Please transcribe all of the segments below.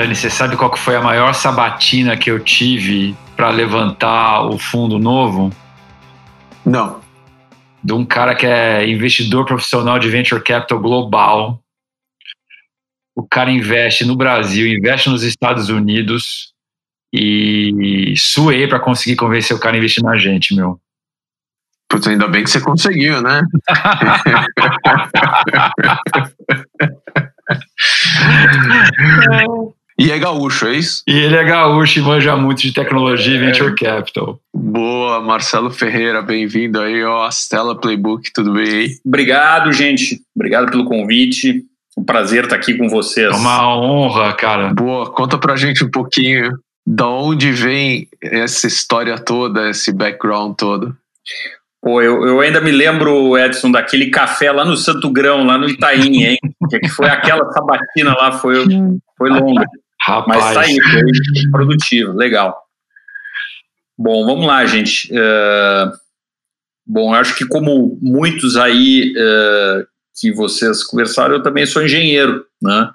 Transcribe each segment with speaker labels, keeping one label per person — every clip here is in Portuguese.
Speaker 1: Dani, você sabe qual que foi a maior sabatina que eu tive para levantar o fundo novo?
Speaker 2: Não.
Speaker 1: De um cara que é investidor profissional de venture capital global. O cara investe no Brasil, investe nos Estados Unidos e suei para conseguir convencer o cara a investir na gente, meu.
Speaker 2: Putz, ainda bem que você conseguiu, né? e é gaúcho, é isso?
Speaker 1: E ele é gaúcho e manja muito de tecnologia e é. venture capital.
Speaker 2: Boa, Marcelo Ferreira, bem-vindo aí ó, Stella Playbook, tudo bem aí?
Speaker 3: Obrigado, gente. Obrigado pelo convite. Um prazer estar aqui com vocês. É
Speaker 1: uma honra, cara.
Speaker 2: Boa, conta pra gente um pouquinho da onde vem essa história toda, esse background todo.
Speaker 3: Pô, eu, eu ainda me lembro, Edson, daquele café lá no Santo Grão, lá no Itaim, hein? que foi aquela sabatina lá, foi, foi longa. Rapaz. Mas tá aí, foi produtivo, legal. Bom, vamos lá, gente. Uh, bom, eu acho que como muitos aí uh, que vocês conversaram, eu também sou engenheiro, né?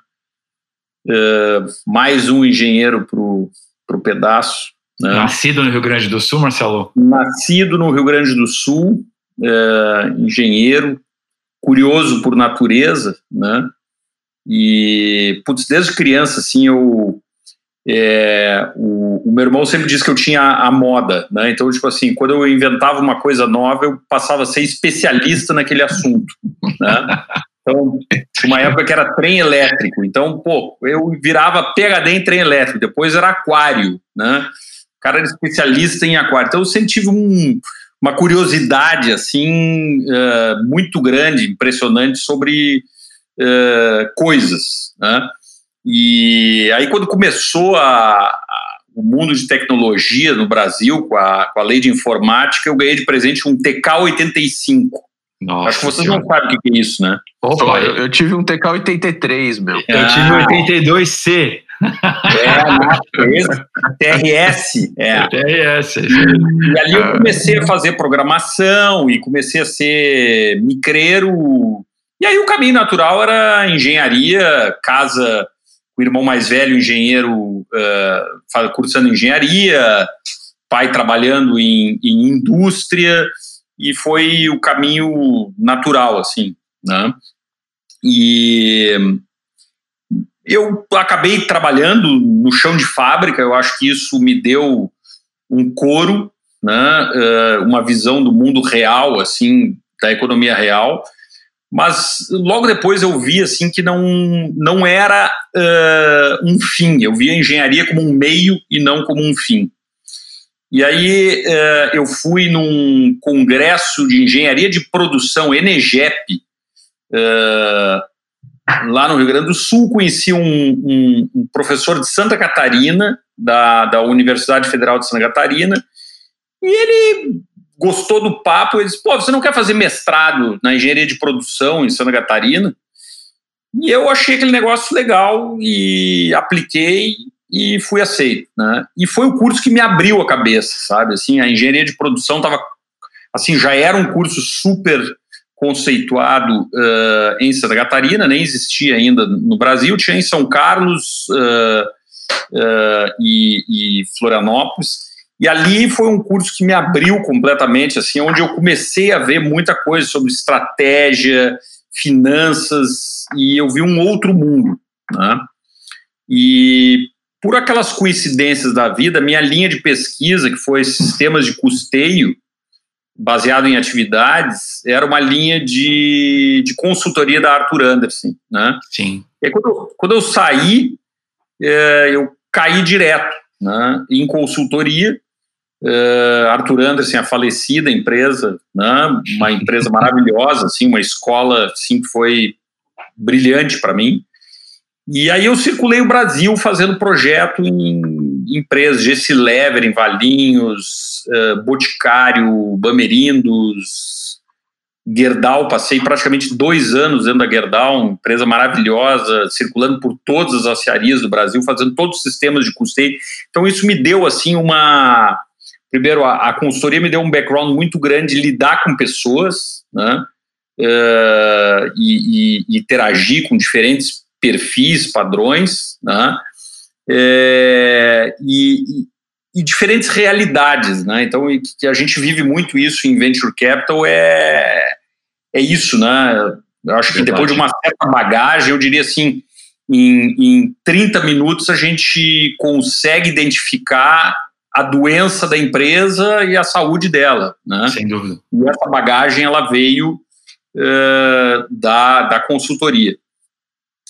Speaker 3: Uh, mais um engenheiro para o pedaço.
Speaker 1: Né? Nascido no Rio Grande do Sul, Marcelo?
Speaker 3: Nascido no Rio Grande do Sul, engenheiro, curioso por natureza, né? E, putz, desde criança, assim, eu. É, o, o, meu irmão sempre disse que eu tinha a, a, moda, né? Então, tipo assim, quando eu inventava uma coisa nova, eu passava a ser especialista naquele assunto, né? Então, uma época que era trem elétrico. Então, pô, eu virava PHD em trem elétrico, depois era aquário, né? cara era especialista em aquário. Então eu sempre tive um, uma curiosidade assim uh, muito grande, impressionante sobre uh, coisas, né? E aí quando começou a, a, o mundo de tecnologia no Brasil com a, com a lei de informática, eu ganhei de presente um TK85. Nossa Acho que vocês senhora. não sabem o que é isso, né?
Speaker 2: Opa, eu, eu tive um TK83, meu.
Speaker 1: Eu tive um 82C.
Speaker 3: É, TRS. É.
Speaker 1: TRS.
Speaker 3: E ali eu comecei a fazer programação e comecei a ser micreiro. E aí o caminho natural era engenharia, casa, o irmão mais velho, engenheiro, uh, cursando engenharia, pai trabalhando em, em indústria, e foi o caminho natural, assim, né? E eu acabei trabalhando no chão de fábrica, eu acho que isso me deu um coro, né, eh, uma visão do mundo real, assim, da economia real, mas logo depois eu vi assim que não, não era uh, um fim, eu via a engenharia como um meio e não como um fim. E aí uh, eu fui num congresso de engenharia de produção, Enegep, uh, lá no Rio Grande do Sul, conheci um, um, um, professor de Santa Catarina, da, da Universidade Federal de Santa Catarina, e ele gostou do papo, ele disse, pô, você não quer fazer mestrado na engenharia de produção em Santa Catarina? E eu achei aquele negócio legal e apliquei e fui aceito, né? E foi o curso que me abriu a cabeça, sabe? Assim, a engenharia de produção estava assim, já era um curso super conceituado uh, em Santa Catarina, nem existia ainda no Brasil, tinha em São Carlos uh, uh, e, e, Florianópolis. E ali foi um curso que me abriu completamente, assim, onde eu comecei a ver muita coisa sobre estratégia, finanças, e eu vi um outro mundo. Né? E por aquelas coincidências da vida, minha linha de pesquisa, que foi sistemas de custeio, baseado em atividades, era uma linha de, de consultoria da Arthur Anderson, né?
Speaker 1: Sim.
Speaker 3: E aí, quando, eu, quando eu saí, é, eu caí direto né, em consultoria. É, Arthur Anderson, a falecida empresa, né, uma empresa maravilhosa, assim, uma escola assim, que foi brilhante para mim. E aí eu circulei o Brasil fazendo projeto em empresas, Gessi Lever em Valinhos, uh, Boticário, Bamerindos, Gerdau, passei praticamente dois anos dentro da Gerdau, uma empresa maravilhosa, circulando por todas as aciarias do Brasil, fazendo todos os sistemas de custeio. Então isso me deu assim uma... Primeiro, a, a consultoria me deu um background muito grande de lidar com pessoas, né? Uh, e, e, interagir com diferentes perfis, padrões, né? é, e, e, diferentes realidades, né? Então, que a gente vive muito isso em venture capital é é isso, né? Eu acho que depois de uma certa bagagem, eu diria assim, em, em 30 minutos a gente consegue identificar a doença da empresa e a saúde dela, né?
Speaker 1: Sem dúvida.
Speaker 3: E essa bagagem ela veio uh, da, da consultoria.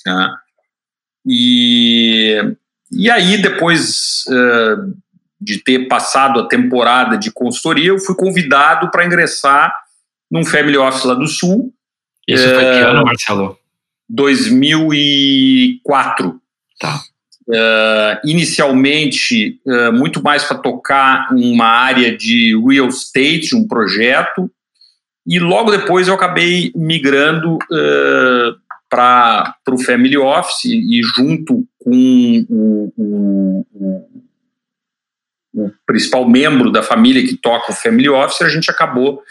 Speaker 3: Né? E, e aí, depois uh, de ter passado a temporada de consultoria, eu fui convidado para ingressar num family office lá do Sul.
Speaker 1: Isso uh, foi que ano, Marcelo?
Speaker 3: 2004.
Speaker 1: Tá.
Speaker 3: Uh, inicialmente, uh, muito mais para tocar uma área de real estate, um projeto, e logo depois eu acabei migrando uh, para o Family Office e junto com o, o, o, o, principal membro da família que toca o Family Office, a gente acabou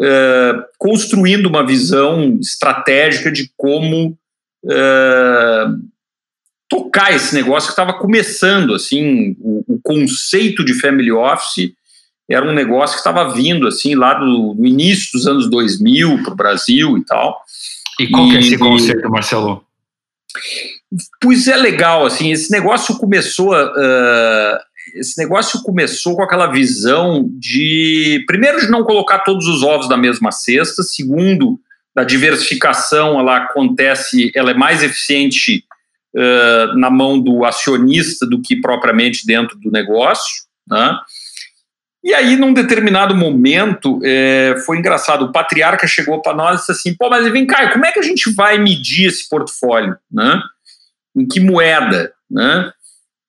Speaker 3: uh, construindo uma visão estratégica de como uh, tocar esse negócio que estava começando, assim, o, o, conceito de Family Office era um negócio que estava vindo, assim, lá do, do início dos anos 2000 para o Brasil e tal.
Speaker 1: E qual e, que é esse conceito, Marcelo?
Speaker 3: Pois é legal, assim, esse negócio começou, uh, esse negócio começou com aquela visão de, primeiro, de não colocar todos os ovos na mesma cesta, segundo, da diversificação, ela acontece, ela é mais eficiente uh, na mão do acionista do que propriamente dentro do negócio, né? E aí, num determinado momento, é, foi engraçado. O patriarca chegou para nós e disse assim: pô, mas vem cá, como é que a gente vai medir esse portfólio? Né? Em que moeda? Né?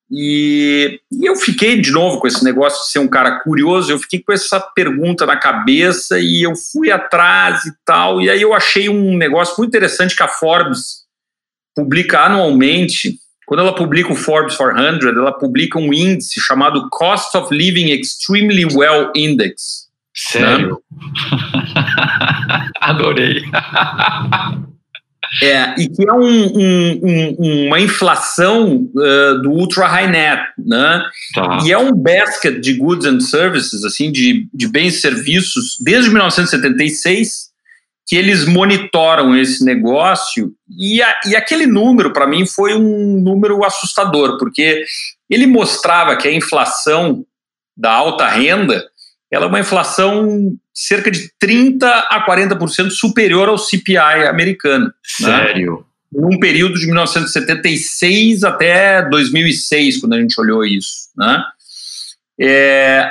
Speaker 3: E, e, eu fiquei de novo com esse negócio de ser um cara curioso, eu fiquei com essa pergunta na cabeça e eu fui atrás e tal. E aí eu achei um negócio muito interessante que a Forbes publica anualmente, quando ela publica o Forbes 400, ela publica um índice chamado Cost of Living Extremely Well Index.
Speaker 1: Sério? Né? Adorei.
Speaker 3: É, e que é um, um, um, uma inflação uh, do ultra high net, né? Tá. E é um basket de goods and services, assim, de, de bens e serviços, desde 1976, que eles monitoram esse negócio e, a, e aquele número para mim foi um número assustador porque ele mostrava que a inflação da alta renda ela é uma inflação cerca de 30 a 40% superior ao CPI americano.
Speaker 1: Né? Sério?
Speaker 3: Né? Num período de 1976 até 2006, quando a gente olhou isso. Né? É,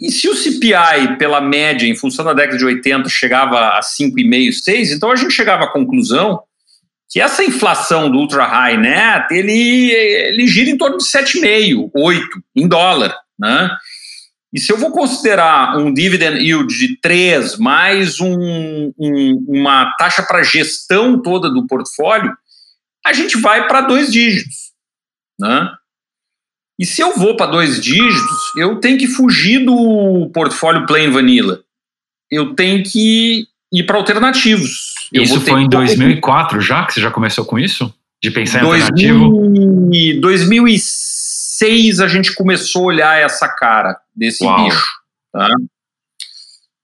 Speaker 3: e se o CPI, pela média, em função da década de 80, chegava a 5,5, 6, então a gente chegava à conclusão que essa inflação do ultra high net, ele, ele gira em torno de 7,5, 8 em dólar, né? E se eu vou considerar um dividend yield de 3 mais um, um, uma taxa para gestão toda do portfólio, a gente vai para dois dígitos, né? E se eu vou para dois dígitos, eu tenho que fugir do portfólio plain vanilla. Eu tenho que ir para alternativos.
Speaker 1: isso foi em 2004 já que você já começou com isso? De pensar em 2000, alternativo?
Speaker 3: Em 2006 a gente começou a olhar essa cara desse Uau. bicho. Tá?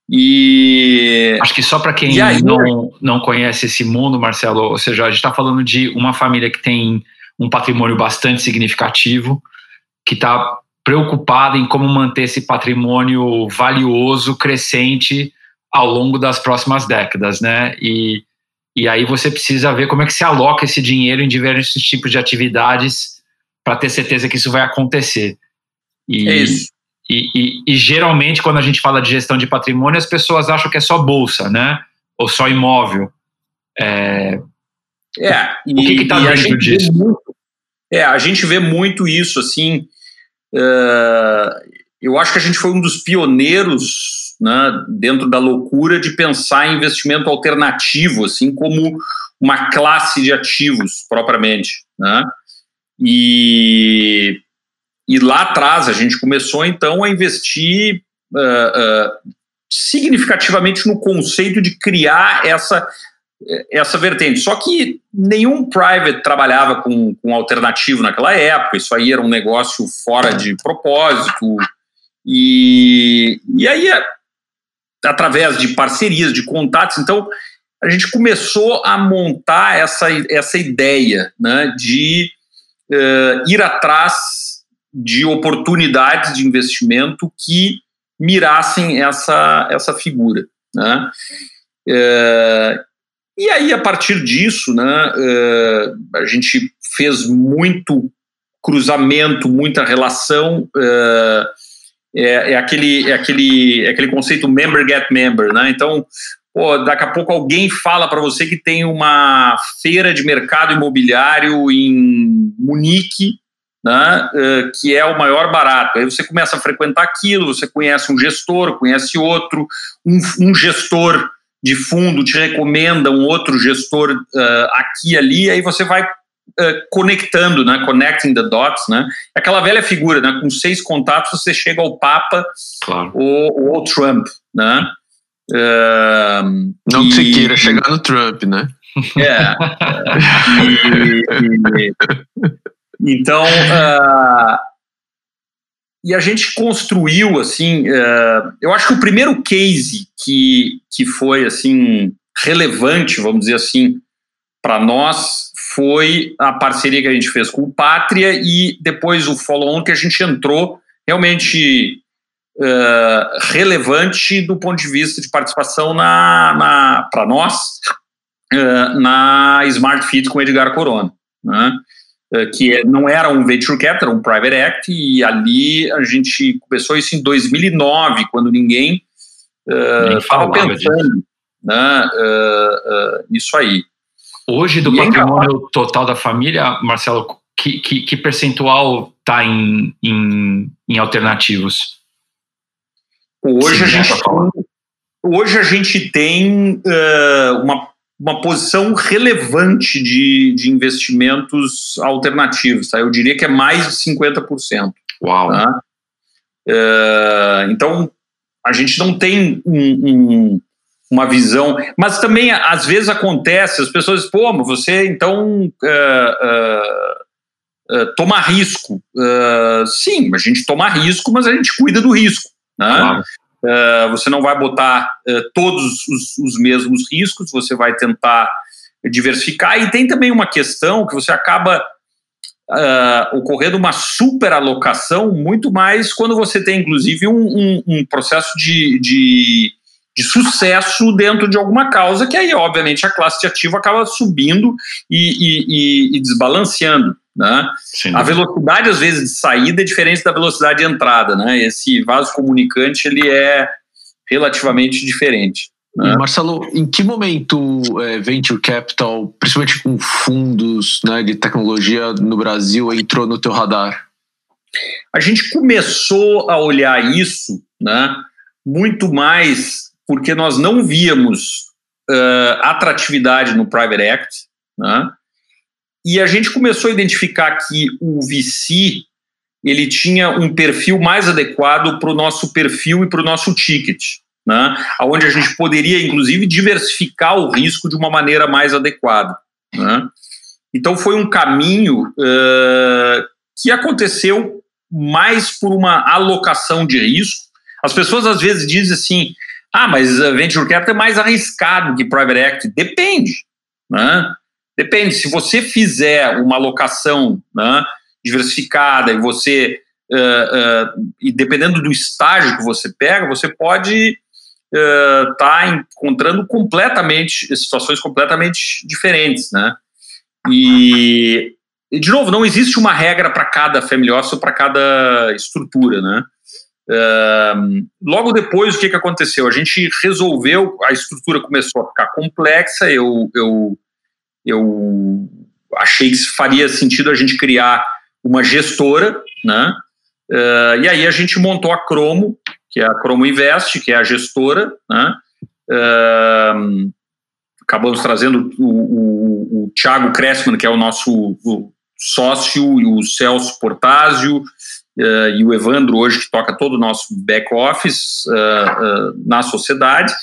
Speaker 3: E
Speaker 1: acho que só para quem aí, não, não conhece esse mundo, Marcelo, ou seja, a gente está falando de uma família que tem um patrimônio bastante significativo, que está preocupada em como manter esse patrimônio valioso, crescente ao longo das próximas décadas, né? E, e aí você precisa ver como é que se aloca esse dinheiro em diversos tipos de atividades para ter certeza que isso vai acontecer.
Speaker 3: E, é isso.
Speaker 1: E, e, e, geralmente, quando a gente fala de gestão de patrimônio, as pessoas acham que é só bolsa, né? Ou só imóvel. É,
Speaker 3: é
Speaker 1: o que está dentro disso?
Speaker 3: Muito, é, a gente vê muito isso, assim, eu acho que a gente foi um dos pioneiros né, dentro da loucura de pensar em investimento alternativo, assim como uma classe de ativos propriamente. Né? E, e lá atrás a gente começou então a investir uh, uh, significativamente no conceito de criar essa essa vertente. Só que nenhum private trabalhava com, com alternativo naquela época, isso aí era um negócio fora de propósito. E, e aí, através de parcerias, de contatos, então a gente começou a montar essa, essa ideia né, de uh, ir atrás de oportunidades de investimento que mirassem essa, essa figura. Né? Uh, e aí, a partir disso, né, uh, a gente fez muito cruzamento, muita relação. Uh, é, é, aquele, é, aquele, é aquele conceito member get member, né? Então, pô, daqui a pouco alguém fala para você que tem uma feira de mercado imobiliário em Munique, né, uh, que é o maior barato. Aí você começa a frequentar aquilo, você conhece um gestor, conhece outro, um, um gestor de fundo te recomenda um outro gestor uh, aqui e ali, aí você vai uh, conectando, né, connecting the dots, né, aquela velha figura, né, com seis contatos você chega ao Papa claro. ou, ao Trump, né.
Speaker 2: Uh, Não e, que você queira chegar no Trump, né?
Speaker 3: É. e, e, então, uh, e a gente construiu assim. Uh, eu acho que o primeiro case que, que foi assim relevante, vamos dizer assim, para nós foi a parceria que a gente fez com o Pátria e depois o follow-on que a gente entrou realmente uh, relevante do ponto de vista de participação na, na para nós uh, na Smart Fit com Edgar Corona. Né? Eh, que é, não era um venture capital, era um private equity, e ali a gente começou isso em 2009, quando ninguém estava uh, pensando né, uh, uh, isso aí.
Speaker 1: Hoje, do e patrimônio total da família, Marcelo, que, que, que percentual está em, em, em, alternativos?
Speaker 3: Hoje, Sim, a gente, hoje a gente tem uma uma posição relevante de, de investimentos alternativos. Tá? Eu diria que é mais de 50%.
Speaker 1: Uau! Tá?
Speaker 3: É, então, a gente não tem um, um, uma visão, mas também às vezes acontece, as pessoas dizem, pô, mas você então é, toma risco. sim, a gente toma risco, mas a gente cuida do risco. Né? Claro. Uh, você não vai botar uh, todos os, os, mesmos riscos, você vai tentar diversificar. E tem também uma questão que você acaba uh, ocorrendo uma superalocação muito mais quando você tem, inclusive, um, um, um processo de, de, de, sucesso dentro de alguma causa, que aí, obviamente, a classe de ativo acaba subindo e, e, e, e desbalanceando. Né? a velocidade, às vezes, de saída é diferente da velocidade de entrada. Né? Esse vaso comunicante ele é relativamente diferente.
Speaker 2: Né? Marcelo, em que momento é, Venture Capital, principalmente com fundos né, de tecnologia no Brasil, entrou no teu radar?
Speaker 3: A gente começou a olhar isso né, muito mais porque nós não víamos uh, atratividade no private equity, né? E a gente começou a identificar que o VC ele tinha um perfil mais adequado para o nosso perfil e para o nosso ticket, né? onde a gente poderia, inclusive, diversificar o risco de uma maneira mais adequada. Né? Então, foi um caminho uh, que aconteceu mais por uma alocação de risco. As pessoas às vezes dizem assim: ah, mas venture capital é mais arriscado que private equity. Depende. Né? Depende, se você fizer uma alocação né, diversificada e você, uh, uh, e dependendo do estágio que você pega, você pode estar uh, tá encontrando completamente, situações completamente diferentes, né? E, e, de novo, não existe uma regra para cada family office ou para cada estrutura, né? logo depois, o que, que aconteceu? A gente resolveu, a estrutura começou a ficar complexa, eu, eu eu achei que faria sentido a gente criar uma gestora, né? Uh, e aí a gente montou a Cromo, que é a Cromo Invest, que é a gestora, né? Uh, acabamos trazendo o, o, o Thiago Cressman, que é o nosso o sócio, e o Celso Portásio, uh, e o Evandro hoje, que toca todo o nosso back-office na sociedade.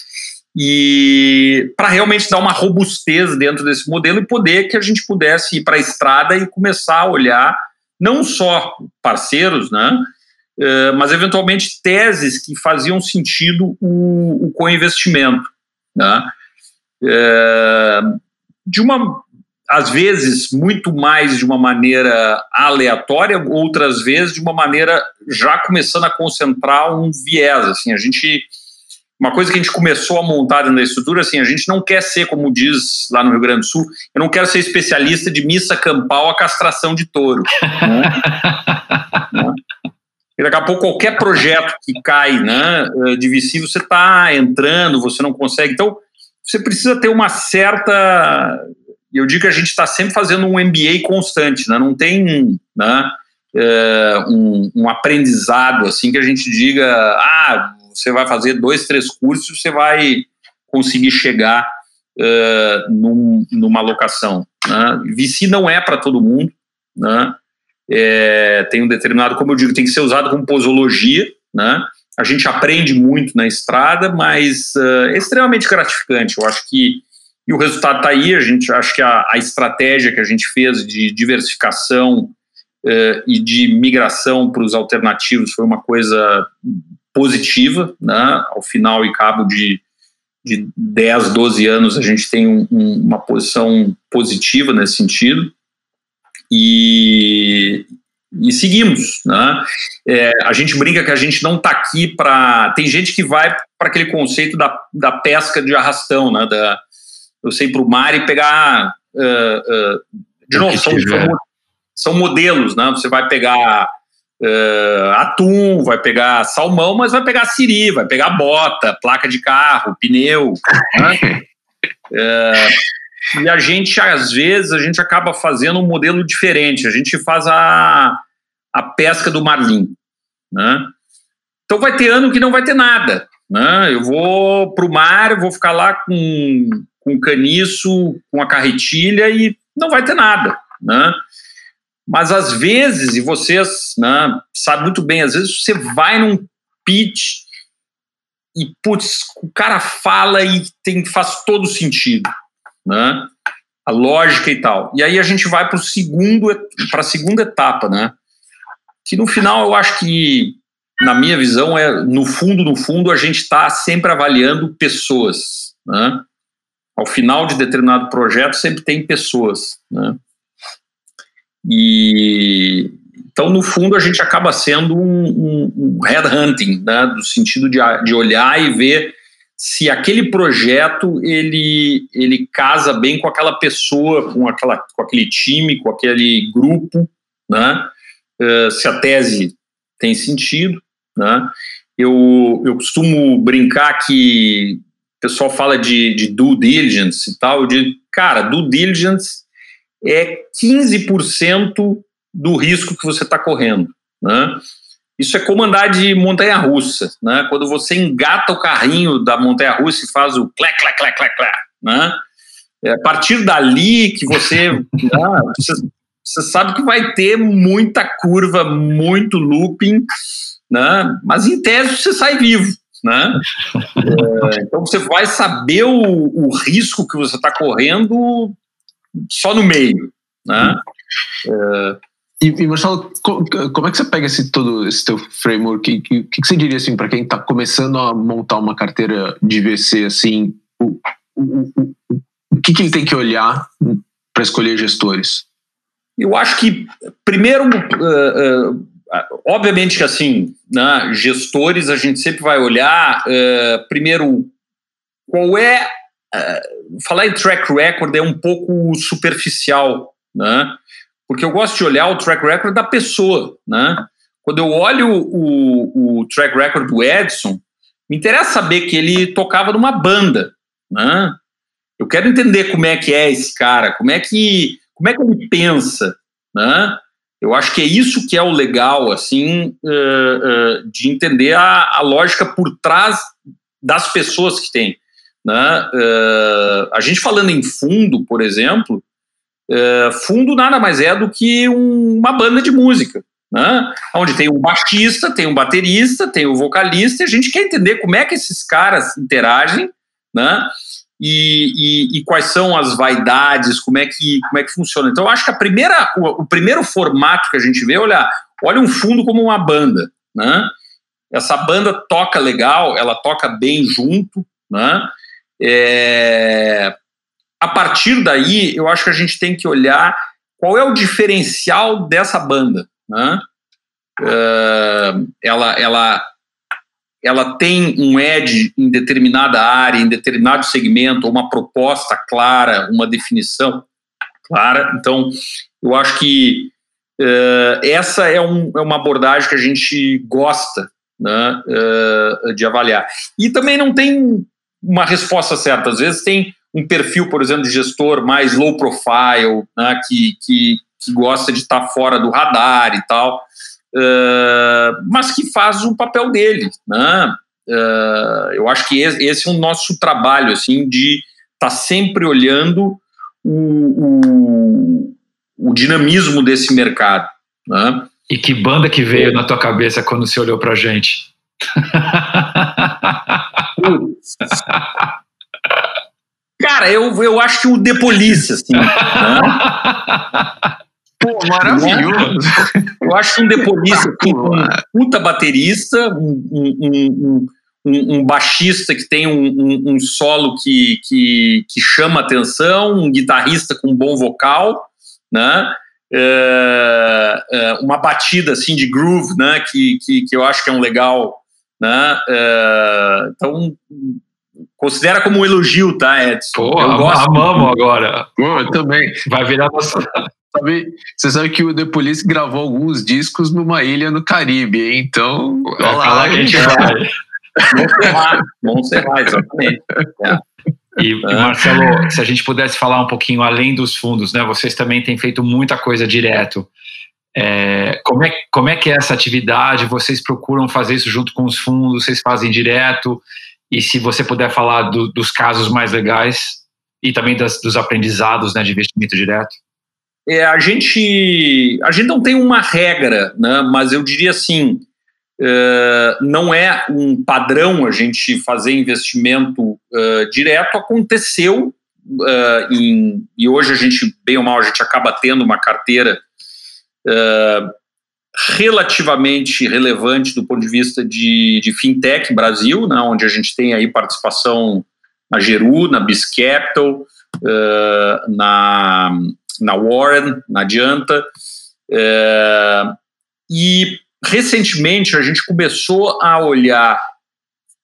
Speaker 3: E para realmente dar uma robustez dentro desse modelo e poder que a gente pudesse ir para a estrada e começar a olhar não só parceiros, né, eh, mas eventualmente teses que faziam sentido o, o co-investimento, né, eh, de uma às vezes muito mais de uma maneira aleatória, outras vezes de uma maneira já começando a concentrar um viés, assim, a gente uma coisa que a gente começou a montar dentro da estrutura, assim, a gente não quer ser, como diz lá no Rio Grande do Sul, eu não quero ser especialista de missa campal a castração de touro. Né? né? E daqui a pouco qualquer projeto que cai né, de VC, você está entrando, você não consegue. Então, você precisa ter uma certa. Eu digo que a gente está sempre fazendo um MBA constante, né? não tem né, é, um, um aprendizado assim que a gente diga, ah, você vai fazer dois, três cursos, você vai conseguir chegar uh, num, numa locação. Né? VC não é para todo mundo, né? É, tem um determinado, como eu digo, tem que ser usado como posologia, né? A gente aprende muito na estrada, mas uh, é extremamente gratificante. Eu acho que e o resultado está aí. A gente acho que a, a, estratégia que a gente fez de diversificação uh, e de migração para os alternativos foi uma coisa positiva, né? Ao final e cabo de, de 10, 12 anos, a gente tem um, um, uma posição positiva nesse sentido. E, e seguimos, né? É, a gente brinca que a gente não está aqui para. Tem gente que vai para aquele conceito da, da pesca de arrastão, né? Da, eu sei para o mar e pegar. Uh, uh, de novo, são, são, modelos, né? Você vai pegar uh, atum, vai pegar salmão, mas vai pegar siri, vai pegar bota, placa de carro, pneu. Né? uh, e a gente, às vezes, a gente acaba fazendo um modelo diferente. A gente faz a, a pesca do marlim. Né? Então vai ter ano que não vai ter nada. Né? Eu vou para o mar, vou ficar lá com, com caniço, com a carretilha e não vai ter nada. Né? Mas às vezes, e vocês né, sabem muito bem, às vezes você vai num pitch e, putz, o cara fala e tem, faz todo sentido, né? A lógica e tal. E aí a gente vai para a segunda etapa, né? Que no final eu acho que, na minha visão, é no fundo, no fundo, a gente está sempre avaliando pessoas, né? Ao final de determinado projeto sempre tem pessoas, né? E então, no fundo, a gente acaba sendo um, um, um headhunting, né, do sentido de, de olhar e ver se aquele projeto ele, ele casa bem com aquela pessoa, com, aquela, com aquele time, com aquele grupo, né, uh, se a tese tem sentido. Né. Eu, eu costumo brincar que o pessoal fala de, de due diligence e tal, digo, cara, due diligence é 15% do risco que você está correndo. Né? Isso é como andar de montanha-russa. Né? Quando você engata o carrinho da montanha-russa e faz o clé, clé, clé, clé, clé. Né? É a partir dali que você, né, você, você, sabe que vai ter muita curva, muito looping, né? mas em tese você sai vivo. Né? É, então você vai saber o, o risco que você está correndo só no meio, né?
Speaker 2: É... E, e, Marcelo, como é que você pega esse todo esse teu framework? O que, que, você diria assim para quem está começando a montar uma carteira de VC assim? O, o, o, o que, que ele tem que olhar para escolher gestores?
Speaker 3: Eu acho que primeiro, uh, uh, obviamente que assim, né, gestores a gente sempre vai olhar uh, primeiro qual é falar em track record é um pouco superficial, né? Porque eu gosto de olhar o track record da pessoa, né? Quando eu olho o, o track record do Edson, me interessa saber que ele tocava numa banda, né? Eu quero entender como é que é esse cara, como é que como é que ele pensa, né? Eu acho que é isso que é o legal, assim, uh, uh, de entender a, a lógica por trás das pessoas que tem. Né? Uh, a gente falando em fundo, por exemplo, uh, fundo nada mais é do que um, uma banda de música, né? onde tem um baixista, tem um baterista, tem um vocalista, e a gente quer entender como é que esses caras interagem né? E, e, e, quais são as vaidades, como é que, como é que funciona. Então, eu acho que a primeira, o, o primeiro formato que a gente vê, olha, olha um fundo como uma banda, né? Essa banda toca legal, ela toca bem junto, né? É, a partir daí, eu acho que a gente tem que olhar qual é o diferencial dessa banda, né? Uh, ela, ela, ela tem um edge em determinada área, em determinado segmento, uma proposta clara, uma definição clara. Então, eu acho que uh, essa é, um, é, uma abordagem que a gente gosta né, uh, de avaliar. E também não tem uma resposta certa. Às vezes tem um perfil, por exemplo, de gestor mais low profile, né, que, que, que gosta de estar fora do radar e tal. Uh, mas que faz o papel dele, né? Uh, eu acho que esse é o nosso trabalho, assim, de estar tá sempre olhando o, o, o, dinamismo desse mercado, né?
Speaker 1: E que banda que veio na tua cabeça quando você olhou pra gente?
Speaker 3: Cara, eu, eu acho que o The Police, assim. Né?
Speaker 2: Pô, maravilhoso.
Speaker 3: Eu acho que um The Police, assim, um puta baterista, um, um, um, um baixista que tem um, solo que, que, que chama atenção, um guitarrista com um bom vocal, né? É, é, uma batida assim de groove, né? Que, que, que eu acho que é um legal, né? É, então considera como um elogio, tá, Edson?
Speaker 1: Pô, eu gosto amamos agora.
Speaker 2: Pô, eu também.
Speaker 1: Vai virar nossa.
Speaker 2: Sabe, você sabe que o The Police gravou alguns discos numa ilha no Caribe, hein? então.
Speaker 1: É lá que a gente vai.
Speaker 3: Montserrat, Montserrat, exatamente. É.
Speaker 1: E, Marcelo, se a gente pudesse falar um pouquinho além dos fundos, né? Vocês também têm feito muita coisa direto. É, como, é, como é que é essa atividade? Vocês procuram fazer isso junto com os fundos? Vocês fazem direto? E se você puder falar do, dos casos mais legais e também das, dos aprendizados né, de investimento direto?
Speaker 3: É, a gente a gente não tem uma regra, né? Mas eu diria assim, uh, não é um padrão a gente fazer investimento uh, direto. Aconteceu uh, em, e hoje a gente bem ou mal a gente acaba tendo uma carteira relativamente relevante do ponto de vista de, de fintech Brasil, né, onde a gente tem aí participação na Geru, na Biz Capital, uh, na, na Warren, na Adianta. Uh, e recentemente a gente começou a olhar,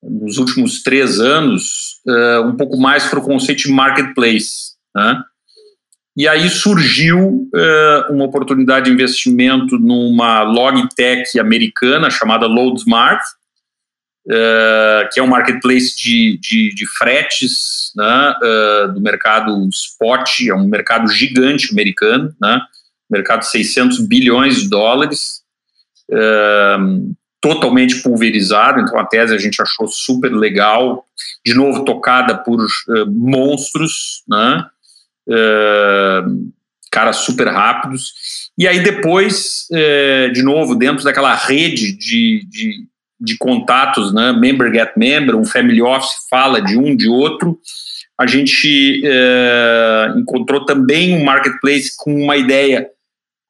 Speaker 3: nos últimos três anos, um pouco mais para o conceito de marketplace. Né? E aí surgiu uh, uma oportunidade de investimento numa logtech americana chamada LoadSmart, uh, que é um marketplace de, de, de fretes né, uh, do mercado spot, é um mercado gigante americano, né, mercado de 600 bilhões de dólares, totalmente pulverizado, então a tese a gente achou super legal, de novo tocada por monstros, né, uh, caras super rápidos. E aí depois, uh, de novo, dentro daquela rede de, de, de, contatos, né, member get member, um family office fala de um, de outro, a gente uh, encontrou também um marketplace com uma ideia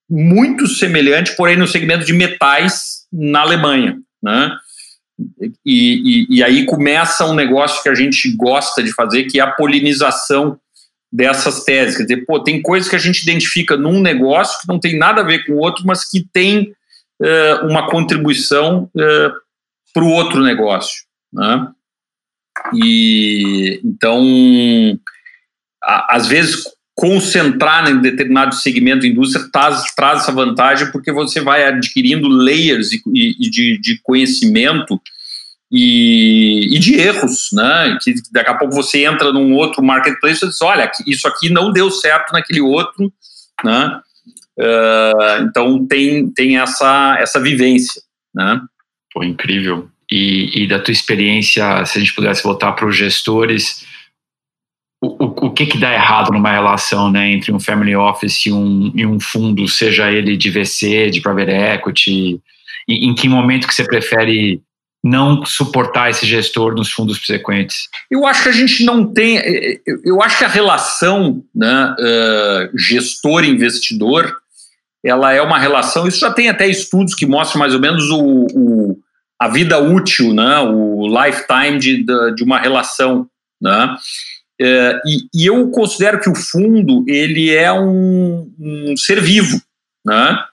Speaker 3: muito semelhante, porém no segmento de metais na Alemanha, né? E, e, e, aí começa um negócio que a gente gosta de fazer, que é a polinização dessas teses. Quer dizer, pô, tem coisas que a gente identifica num negócio que não tem nada a ver com o outro, mas que tem uh, uma contribuição uh, eh, para o outro negócio. Né? E então, a, às vezes, concentrar em determinado segmento da indústria traz, traz essa vantagem porque você vai adquirindo layers e de, de conhecimento e, e, de erros, né? Que daqui a pouco você entra num outro marketplace e diz, olha, isso aqui não deu certo naquele outro, né? Uh, então tem, tem essa, essa vivência, né?
Speaker 1: Foi incrível. E, e, da tua experiência, se a gente pudesse voltar para os gestores, o, o, o, que que dá errado numa relação, né, entre um family office e um, e um fundo, seja ele de VC, de private equity, em, em que momento que você prefere não suportar esse gestor nos fundos subsequentes?
Speaker 3: Eu acho que a gente não tem. É, é, eu acho que a relação né, uh, gestor-investidor ela é uma relação. Isso já tem até estudos que mostram mais ou menos o, o a vida útil, né, o lifetime de, de uma relação. Né? É, e, e, eu considero que o fundo ele é um, um ser vivo, né?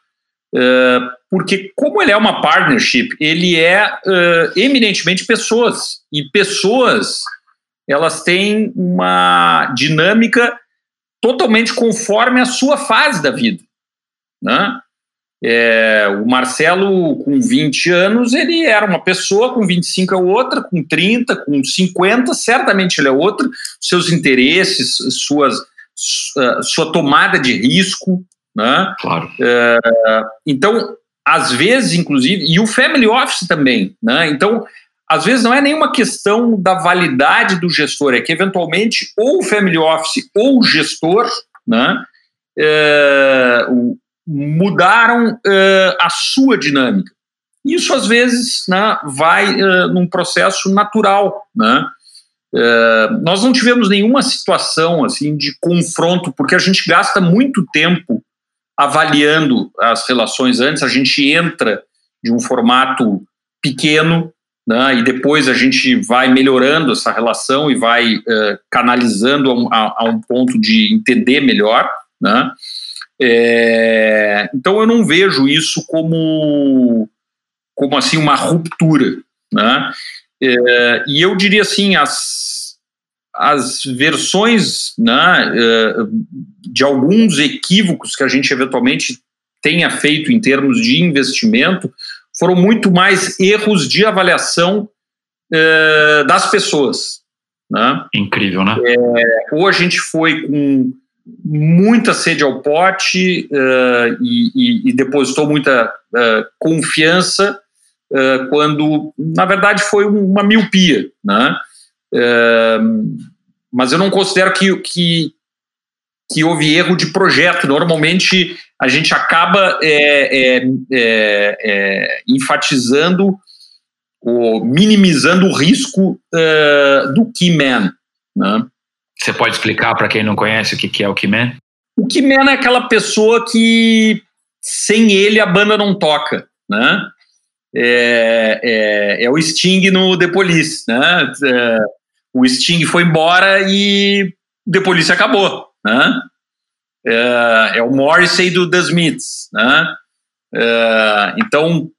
Speaker 3: É, porque como ele é uma partnership, ele é uh, eminentemente pessoas e pessoas elas têm uma dinâmica totalmente conforme a sua fase da vida, né? É, o Marcelo, com 20 anos, ele era uma pessoa, com 25 é outra, com 30, com 50, certamente ele é outra. Seus interesses, suas, sua tomada de risco. Né?
Speaker 1: Claro.
Speaker 3: É, então, às vezes, inclusive, e o family office também. Né? Então, às vezes não é nenhuma questão da validade do gestor, é que eventualmente ou o family office ou o gestor, né? É, o, mudaram uh, a sua dinâmica. Isso, às vezes, né, vai uh, num processo natural. Né? Uh, nós não tivemos nenhuma situação assim de confronto, porque a gente gasta muito tempo avaliando as relações antes, a gente entra de um formato pequeno, né, e depois a gente vai melhorando essa relação e vai canalizando a um, a, a um ponto de entender melhor. Né? É, então eu não vejo isso como, como assim uma ruptura, né? É, e eu diria assim as, as versões né, é, de alguns equívocos que a gente eventualmente tenha feito em termos de investimento foram muito mais erros de avaliação é, das pessoas. Né?
Speaker 1: Incrível, né?
Speaker 3: É, ou a gente foi com muita sede ao pote uh, e, e, depositou muita confiança quando, na verdade, foi uma miopia. Né? Mas eu não considero que, que, que houve erro de projeto. Normalmente, a gente acaba é, é, é, é enfatizando ou minimizando o risco do key man. Né?
Speaker 1: Você pode explicar para quem não conhece o que, que é o Keyman?
Speaker 3: O Keyman é aquela pessoa que sem ele a banda não toca, né? É, é, é o Sting no The Police, né? O Sting foi embora e The Police acabou, né? É, é o Morrissey do The Smiths, né? É, então,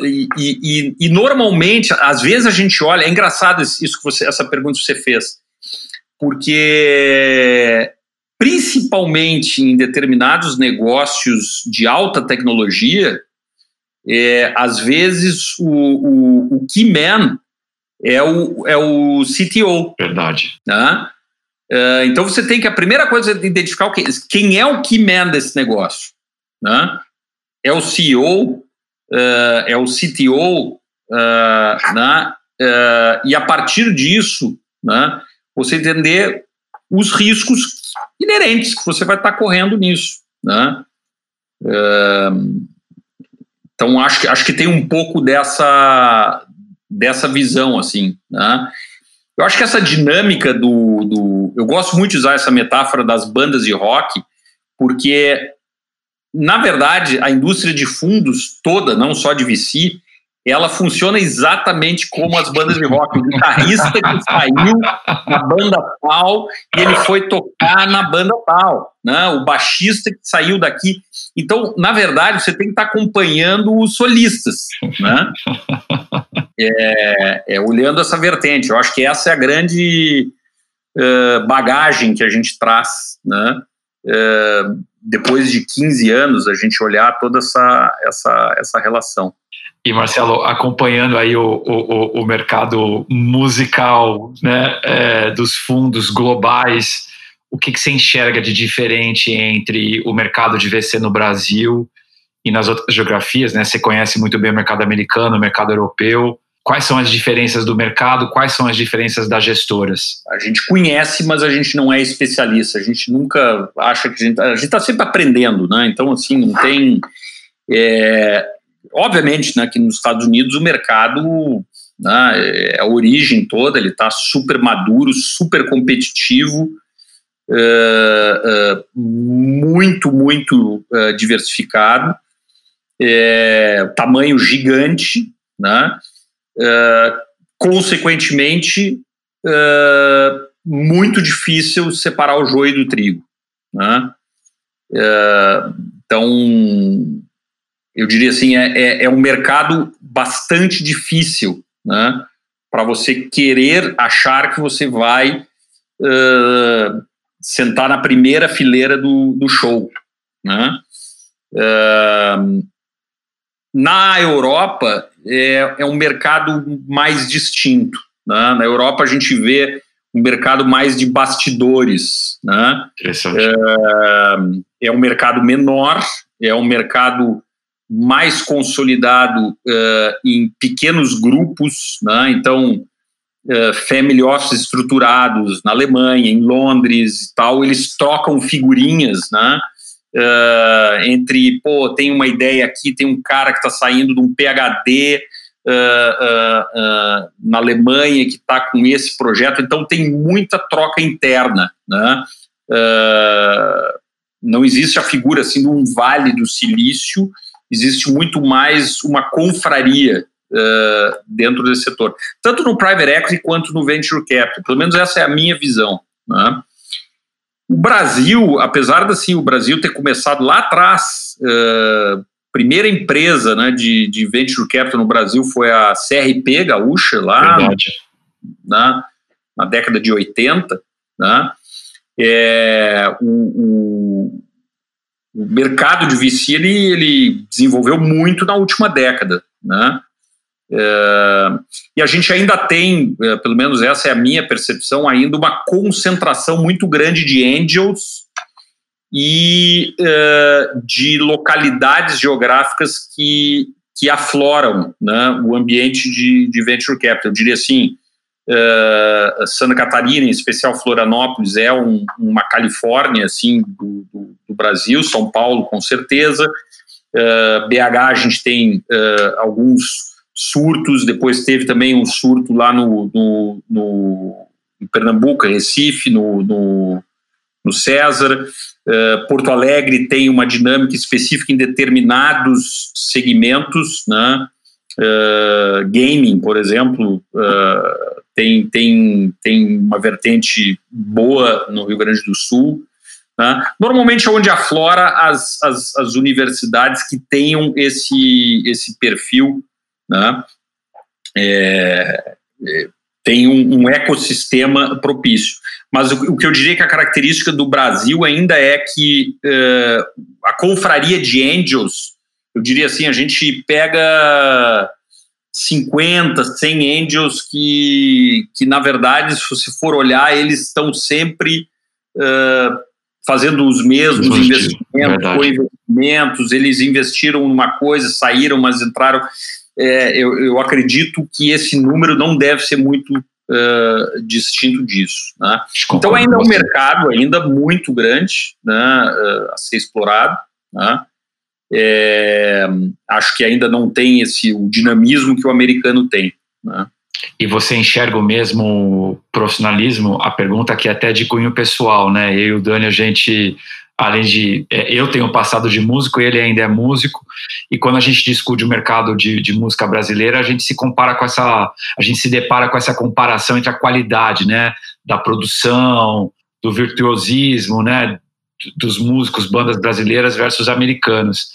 Speaker 3: e, e, e, normalmente, às vezes a gente olha, é engraçado isso que você, essa pergunta que você fez porque principalmente em determinados negócios de alta tecnologia, é, às vezes o, o, o key man é o, é o CTO.
Speaker 1: Verdade.
Speaker 3: Né? É, então você tem que, a primeira coisa é identificar quem, quem é o key man desse negócio. Né? É o CEO, é, é o CTO, é, né? É, e a partir disso, né? você entender os riscos inerentes que você vai estar correndo nisso, né? Então acho que acho que tem um pouco dessa dessa visão assim, né? Eu acho que essa dinâmica do, do eu gosto muito de usar essa metáfora das bandas de rock porque na verdade a indústria de fundos toda, não só de VC, ela funciona exatamente como as bandas de rock. O guitarrista que saiu na banda tal e ele foi tocar na banda tal, né? O baixista que saiu daqui. Então, na verdade, você tem que estar acompanhando os solistas, né? É, é, olhando essa vertente. Eu acho que essa é a grande uh, bagagem que a gente traz, né? Uh, depois de 15 anos, a gente olhar toda essa, essa, essa relação.
Speaker 1: E Marcelo, acompanhando aí o, o, o mercado musical né, é, dos fundos globais, o que, que você enxerga de diferente entre o mercado de VC no Brasil e nas outras geografias? Né? Você conhece muito bem o mercado americano, o mercado europeu. Quais são as diferenças do mercado? Quais são as diferenças das gestoras?
Speaker 3: A gente conhece, mas a gente não é especialista. A gente nunca acha que a gente. Está sempre aprendendo, né? Então, assim, não tem. É, obviamente, né, que nos Estados Unidos o mercado né, é a origem toda, ele está super maduro, super competitivo, uh, uh, muito, muito diversificado, é, tamanho gigante, né, consequentemente, muito difícil separar o joio do trigo. Né? então, eu diria assim, é, é, é um mercado bastante difícil, né? Para você querer achar que você vai uh, sentar na primeira fileira do, do show, né? Uh, na Europa é, é um mercado mais distinto. Né? Na Europa a gente vê um mercado mais de bastidores. Né? É, é um mercado menor, é um mercado mais consolidado uh, em pequenos grupos, né? então uh, family office estruturados na Alemanha, em Londres e tal, eles trocam figurinhas, né? Uh, entre, pô, tem uma ideia aqui, tem um cara que está saindo de um PhD na Alemanha que está com esse projeto, então tem muita troca interna, né? não existe a figura assim de um vale do silício existe muito mais uma confraria uh, dentro desse setor, tanto no private equity quanto no venture capital. Pelo menos essa é a minha visão. Né? O Brasil, apesar de assim, o Brasil ter começado lá atrás, uh, primeira empresa né, de, de venture capital no Brasil foi a CRP Gaúcha, lá na, na década de 80. Né? É, o, o mercado de VC ele, ele desenvolveu muito na última década, né? É, e a gente ainda tem, é, pelo menos essa é a minha percepção, ainda uma concentração muito grande de angels e é, de localidades geográficas que, que afloram né, o ambiente de, de venture capital. Eu diria assim, Santa Catarina, em especial Florianópolis, é um, uma Califórnia assim do, do, do, Brasil, São Paulo com certeza. BH a gente tem alguns surtos, depois teve também um surto lá no, no, no em Pernambuco, Recife, no, no, no César. Porto Alegre tem uma dinâmica específica em determinados segmentos, né? gaming, por exemplo, tem, tem, tem uma vertente boa no Rio Grande do Sul. Né? Normalmente, onde aflora as, as, as, universidades que tenham esse, esse perfil, né? é, é, tem um, um, ecossistema propício. Mas o, o, que eu diria que a característica do Brasil ainda é que é, a confraria de angels, eu diria assim, a gente pega 50, 100 angels que, que, na verdade, se você for olhar, eles estão sempre uh, fazendo os mesmos investimentos, investimentos, eles investiram numa coisa, saíram, mas entraram. É, eu, eu, acredito que esse número não deve ser muito uh, distinto disso. Né? Então ainda é um mercado ainda muito grande né, uh, a ser explorado. Né? é, acho que ainda não tem esse o dinamismo que o americano tem. Né?
Speaker 1: E você enxerga o mesmo profissionalismo? A pergunta aqui é até de cunho pessoal, né? Eu e o Dani, a gente, além de. É, eu tenho passado de músico, ele ainda é músico, e quando a gente discute o mercado de, de música brasileira, a gente se compara com essa. A gente se depara com essa comparação entre a qualidade, né? Da produção, do virtuosismo, né? Dos músicos, bandas brasileiras versus americanos.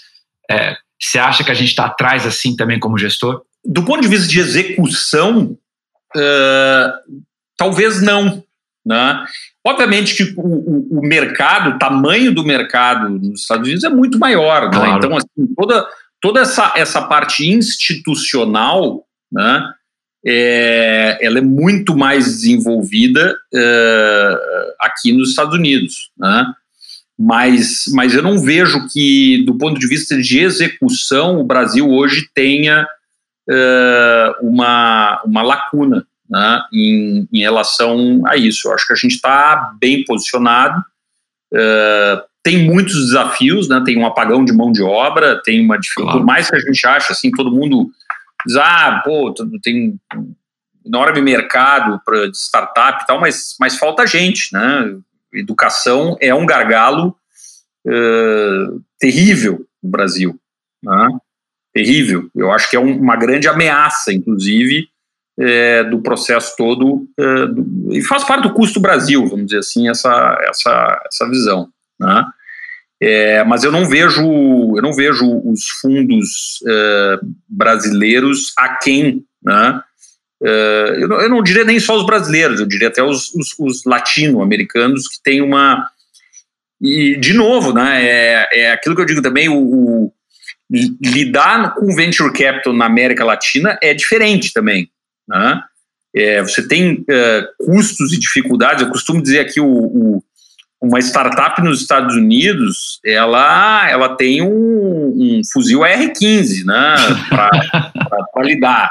Speaker 1: É, você acha que a gente está atrás assim também como gestor?
Speaker 3: Do ponto de vista de execução, uh, talvez não. Né? Obviamente que o, o, o, mercado, o tamanho do mercado nos Estados Unidos é muito maior. Né? Claro. Né? Então, assim, toda, toda essa, essa parte institucional, né, é, ela é muito mais desenvolvida uh, aqui nos Estados Unidos. Né? mas, mas eu não vejo que, do ponto de vista de execução, o Brasil hoje tenha uh, uma, uma lacuna né, em, em relação a isso. Eu acho que a gente está bem posicionado. Uh, tem muitos desafios, né, tem um apagão de mão de obra, tem uma dificuldade, claro. por mais que a gente ache, assim, todo mundo diz, ah, pô, tem um enorme mercado para startup e tal, mas, mas falta gente, né? Educação é um gargalo uh, terrível no Brasil, né? terrível. Eu acho que é um, uma grande ameaça, inclusive, é, do processo todo, é, do, e faz parte do custo Brasil, vamos dizer assim, essa, essa, essa visão. Né? É, mas eu não vejo, eu não vejo os fundos é, brasileiros a quem, né? É, eu, não, eu, não, diria nem só os brasileiros, eu diria até os, os, os latino-americanos que têm uma e de novo, né? É, é aquilo que eu digo também, o, o lidar com venture capital na América Latina é diferente também. Né? É, você tem uh, custos e dificuldades. Eu costumo dizer aqui o, o, uma startup nos Estados Unidos, ela, ela tem um, um fuzil R15, né, para lidar.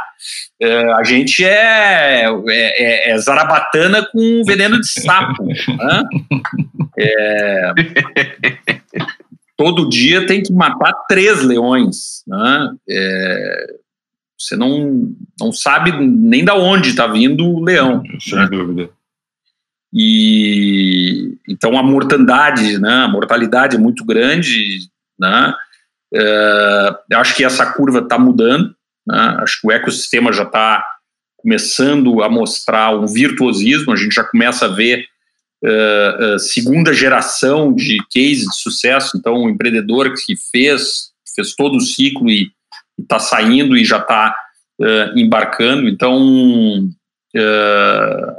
Speaker 3: Uh, a gente é, é, é, é, zarabatana com veneno de sapo. Né? É, todo dia tem que matar três leões. Né? Você não, não sabe nem da onde está vindo o leão.
Speaker 1: Sem né? dúvida.
Speaker 3: E então a mortandade, né, a mortalidade é muito grande, né? É, eu acho que essa curva está mudando, né? Acho que o ecossistema já está começando a mostrar um virtuosismo. A gente já começa a ver uh, uh, segunda geração de cases de sucesso. Então, o empreendedor que fez fez todo o ciclo e está saindo e já está uh, embarcando. Então, uh,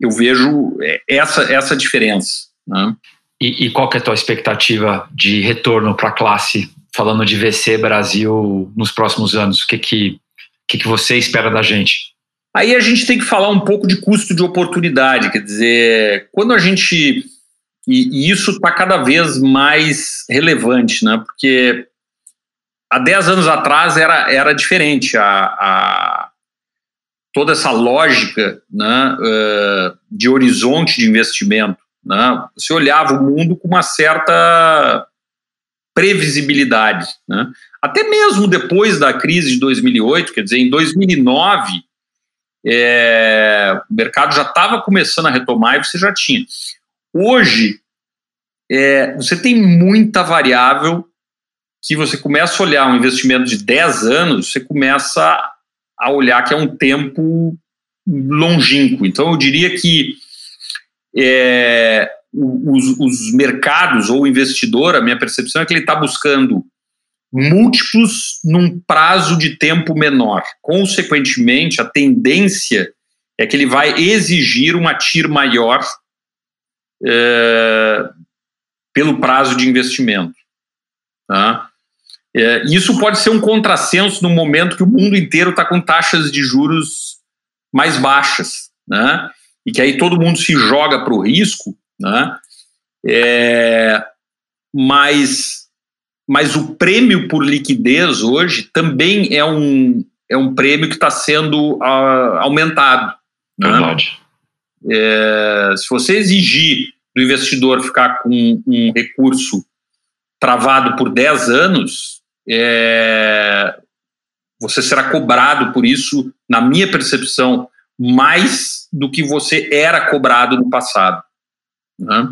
Speaker 3: eu vejo essa, essa diferença. Né?
Speaker 1: E, e, qual que é a tua expectativa de retorno para a classe, falando de VC Brasil nos próximos anos? O que, que, que, que você espera da gente?
Speaker 3: Aí a gente tem que falar um pouco de custo de oportunidade, quer dizer, quando a gente. E, e isso está cada vez mais relevante, né? Porque há 10 anos atrás era, era diferente. A, a toda essa lógica né, uh, de horizonte de investimento. Né, você olhava o mundo com uma certa previsibilidade. Né? Até mesmo depois da crise de 2008, quer dizer, em 2009, é, o mercado já estava começando a retomar e você já tinha. Hoje, é, você tem muita variável que você começa a olhar um investimento de 10 anos, você começa a olhar que é um tempo longínquo. Então, eu diria que é, os, os, mercados ou o investidor, a minha percepção é que ele está buscando múltiplos num prazo de tempo menor. Consequentemente, a tendência é que ele vai exigir uma TIR maior é, pelo prazo de investimento. Tá? É, isso pode ser um contrassenso no momento que o mundo inteiro está com taxas de juros mais baixas, né? E que aí todo mundo se joga para o risco, né? É, mas, mas o prêmio por liquidez hoje também é um, é um prêmio que está sendo uh, aumentado.
Speaker 1: Né? Verdade.
Speaker 3: Né? É, se você exigir do investidor ficar com um recurso travado por 10 anos, é, você será cobrado por isso, na minha percepção, mais do que você era cobrado no passado. Né?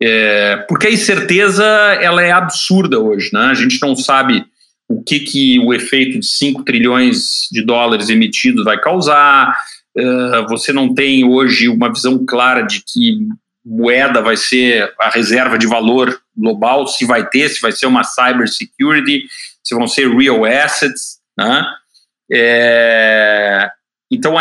Speaker 3: É, porque a incerteza ela é absurda hoje. Né? A gente não sabe o que, que o efeito de 5 trilhões de dólares emitidos vai causar, uh, você não tem hoje uma visão clara de que moeda vai ser a reserva de valor global, se vai ter, se vai ser uma cyber security, se vão ser real assets, né? É, então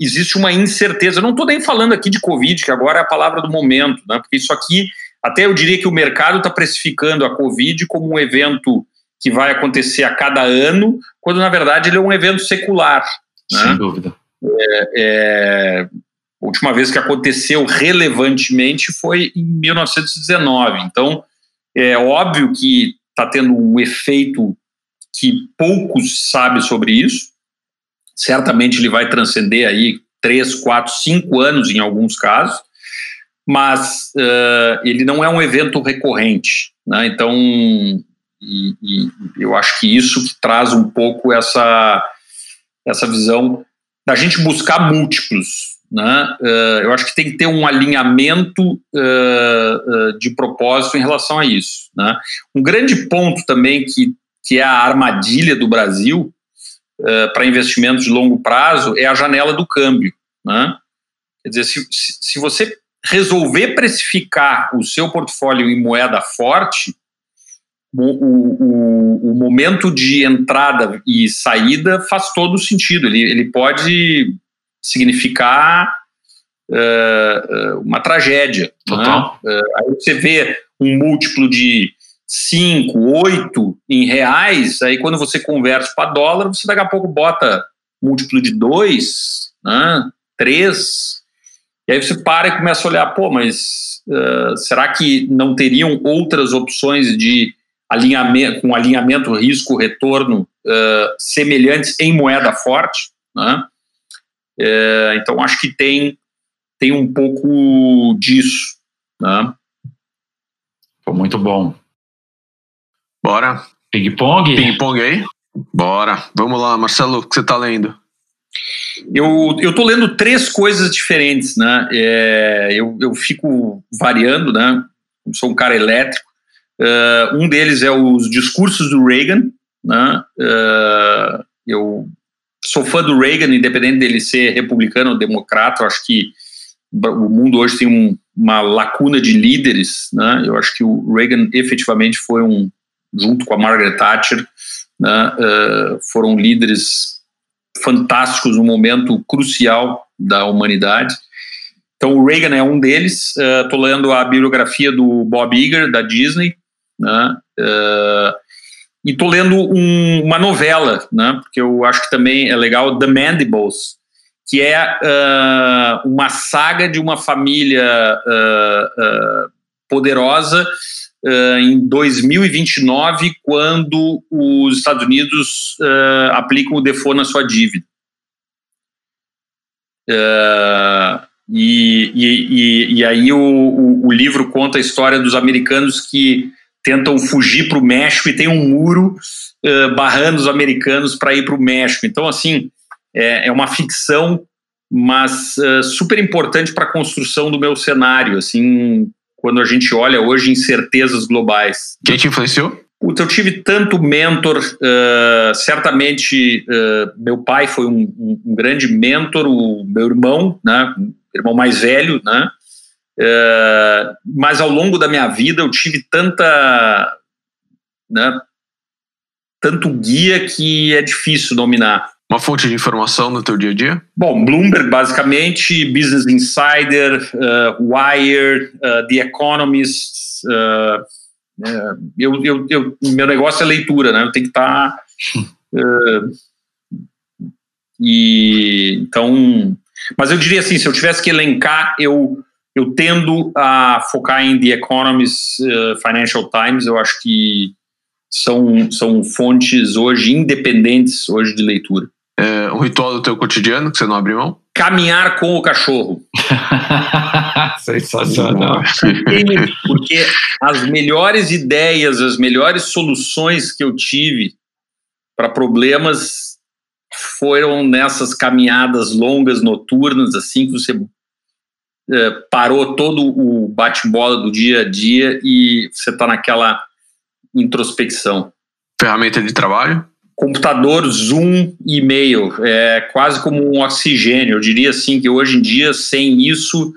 Speaker 3: existe uma incerteza. Eu não estou nem falando aqui de Covid, que agora é a palavra do momento, né? Porque isso aqui, até eu diria que o mercado está precificando a Covid como um evento que vai acontecer a cada ano, quando na verdade ele é um evento secular.
Speaker 1: Né? Sem dúvida.
Speaker 3: É, é, a última vez que aconteceu relevantemente foi em 1919. Então, é óbvio que está tendo um efeito que poucos sabem sobre isso. Certamente ele vai transcender aí três, quatro, cinco anos em alguns casos, mas uh, ele não é um evento recorrente. Né? Então, e, e eu acho que isso que traz um pouco essa essa visão da gente buscar múltiplos. Né? Uh, eu acho que tem que ter um alinhamento uh, uh, de propósito em relação a isso. Né? Um grande ponto também que, que é a armadilha do Brasil para investimentos de longo prazo é a janela do câmbio. Né? Quer dizer, se, se você resolver precificar o seu portfólio em moeda forte, o, o, o, momento de entrada e saída faz todo sentido. Ele, ele pode significar uh, uma tragédia. Né? Uh, aí você vê um múltiplo de 5, 8 em reais, aí quando você converte para dólar, você daqui a pouco bota múltiplo de 2, né, 3, e aí você para e começa a olhar, pô, mas uh, será que não teriam outras opções de alinhamento, com alinhamento risco-retorno uh, semelhantes em moeda forte? Né? Uh, então, acho que tem, tem um pouco disso. Né?
Speaker 1: Pô, muito bom.
Speaker 2: Bora.
Speaker 1: Ping-pong?
Speaker 2: Ping-pong aí? Bora. Vamos lá, Marcelo, o que você está lendo?
Speaker 3: Eu eu tô lendo três coisas diferentes, né? É, eu, eu fico variando, né? Eu sou um cara elétrico. Uh, um deles é os discursos do Reagan, né? Uh, eu sou fã do Reagan, independente dele ser republicano ou democrata. Eu acho que o mundo hoje tem um, uma lacuna de líderes, né? Eu acho que o Reagan efetivamente foi um, junto com a Margaret Thatcher, né? Uh, foram líderes fantásticos, um momento crucial da humanidade. Então, o Reagan é um deles. Estou uh, lendo a biografia do Bob Iger, da Disney, né? Uh, e estou lendo um, uma novela, né? porque eu acho que também é legal, The Mandibles, que é uh, uma saga de uma família poderosa uh, em 2029, quando os Estados Unidos uh, aplicam o default na sua dívida. Uh, e, e, e, aí o, o, o, livro conta a história dos americanos que tentam fugir para o México e tem um muro barrando os americanos para ir para o México. Então, assim, é, é uma ficção mas uh, super importante para a construção do meu cenário, assim, quando a gente olha hoje incertezas globais.
Speaker 2: Quem te influenciou?
Speaker 3: Puta, eu tive tanto mentor, uh, certamente uh, meu pai foi um, um, um, grande mentor, o meu irmão, né, irmão mais velho, né, uh, mas ao longo da minha vida eu tive tanta, né, tanto guia que é difícil dominar.
Speaker 2: Uma fonte de informação no teu dia a dia?
Speaker 3: Bom, Bloomberg, basicamente, Business Insider, uh, Wired, uh, The Economist. Uh, eu, eu, eu, meu negócio é leitura, né? Eu tenho que estar. Tá, e então, mas eu diria assim, se eu tivesse que elencar, eu eu tendo a focar em The Economist, Financial Times. Eu acho que são, são fontes hoje independentes hoje de leitura
Speaker 2: é, um ritual do teu cotidiano que você não abre mão?
Speaker 3: Caminhar com o cachorro.
Speaker 1: Sensacional.
Speaker 3: Porque as melhores ideias, as melhores soluções que eu tive para problemas foram nessas caminhadas longas, noturnas, assim que você é, parou todo o bate-bola do dia a dia e você está naquela introspecção.
Speaker 2: Ferramenta de trabalho?
Speaker 3: computador, Zoom e e-mail. É quase como um oxigênio. Eu diria assim que hoje em dia, sem isso,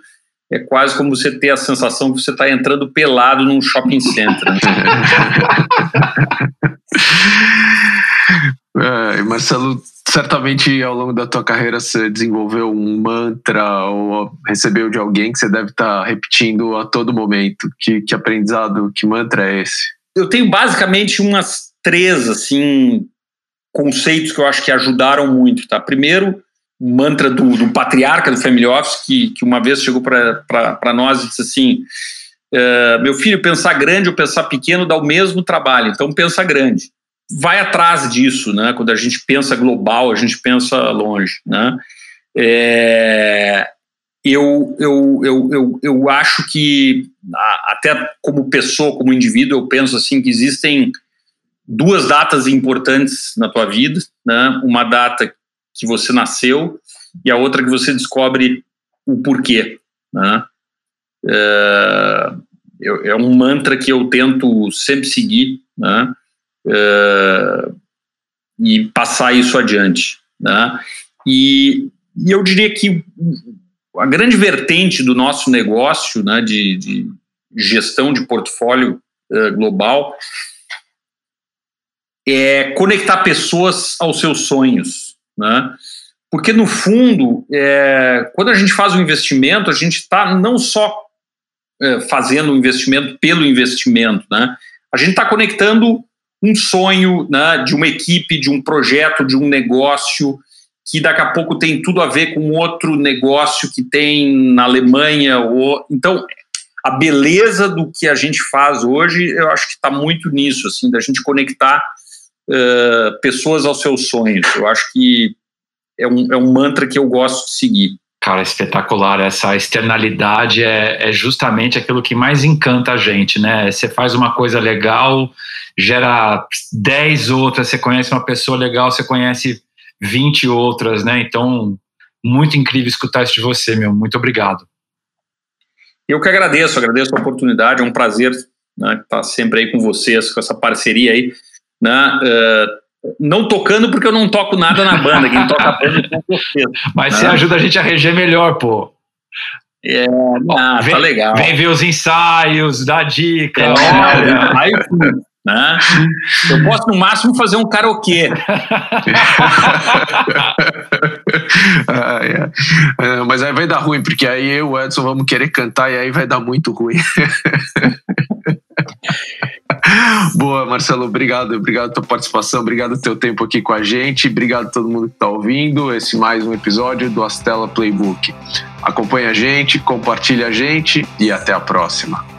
Speaker 3: é quase como você ter a sensação que você está entrando pelado num shopping center.
Speaker 2: é, Marcelo, certamente ao longo da tua carreira você desenvolveu um mantra ou recebeu de alguém que você deve estar tá repetindo a todo momento. Que, que aprendizado, que mantra é esse?
Speaker 3: Eu tenho basicamente umas três, assim, conceitos que eu acho que ajudaram muito. Tá? Primeiro, o mantra do, do, patriarca do Family Office, que, que uma vez chegou para nós e disse assim: uh, meu filho, pensar grande ou pensar pequeno dá o mesmo trabalho, então pensa grande. Vai atrás disso, né? Quando a gente pensa global, a gente pensa longe, né? É, eu, eu, eu, eu, eu acho que, até como pessoa, como indivíduo, eu penso assim que existem duas datas importantes na tua vida, né? Uma data que você nasceu e a outra que você descobre o porquê. Né? É, é um mantra que eu tento sempre seguir né? É, e passar isso adiante. Né? E, e eu diria que a grande vertente do nosso negócio né, de, de gestão de portfólio uh, global é conectar pessoas aos seus sonhos, né? Porque no fundo, é, quando a gente faz um investimento, a gente está não só é, fazendo um investimento pelo investimento, né? A gente está conectando um sonho né, de uma equipe, de um projeto, de um negócio que daqui a pouco tem tudo a ver com outro negócio que tem na Alemanha. Ou... Então, a beleza do que a gente faz hoje, eu acho que está muito nisso, assim, da gente conectar uh, pessoas aos seus sonhos. Eu acho que é um, é um mantra que eu gosto de seguir.
Speaker 1: Cara, espetacular. Essa externalidade é, é justamente aquilo que mais encanta a gente, né? Você faz uma coisa legal, gera 10 outras, você conhece uma pessoa legal, você conhece 20 outras, né? Então, muito incrível escutar isso de você, meu. Muito obrigado.
Speaker 3: Eu que agradeço, agradeço a oportunidade, é um prazer né, estar sempre aí com vocês, com essa parceria aí. Né, uh, não tocando porque eu não toco nada na banda, quem toca a banda é com vocês.
Speaker 1: Mas né? você ajuda a gente a reger melhor, pô.
Speaker 3: É, ah, vem, tá legal.
Speaker 1: Vem ver os ensaios, dá dica. É,
Speaker 3: aí, né? Eu posso, no máximo, fazer um karaokê.
Speaker 2: ah, é. É, mas aí vai dar ruim, porque aí eu e o Edson vamos querer cantar e aí vai dar muito ruim. Boa, Marcelo, obrigado, obrigado pela participação, obrigado pelo teu tempo aqui com a gente, obrigado a todo mundo que está ouvindo esse mais um episódio do Astela Playbook. Acompanhe a gente, compartilhe a gente e até a próxima.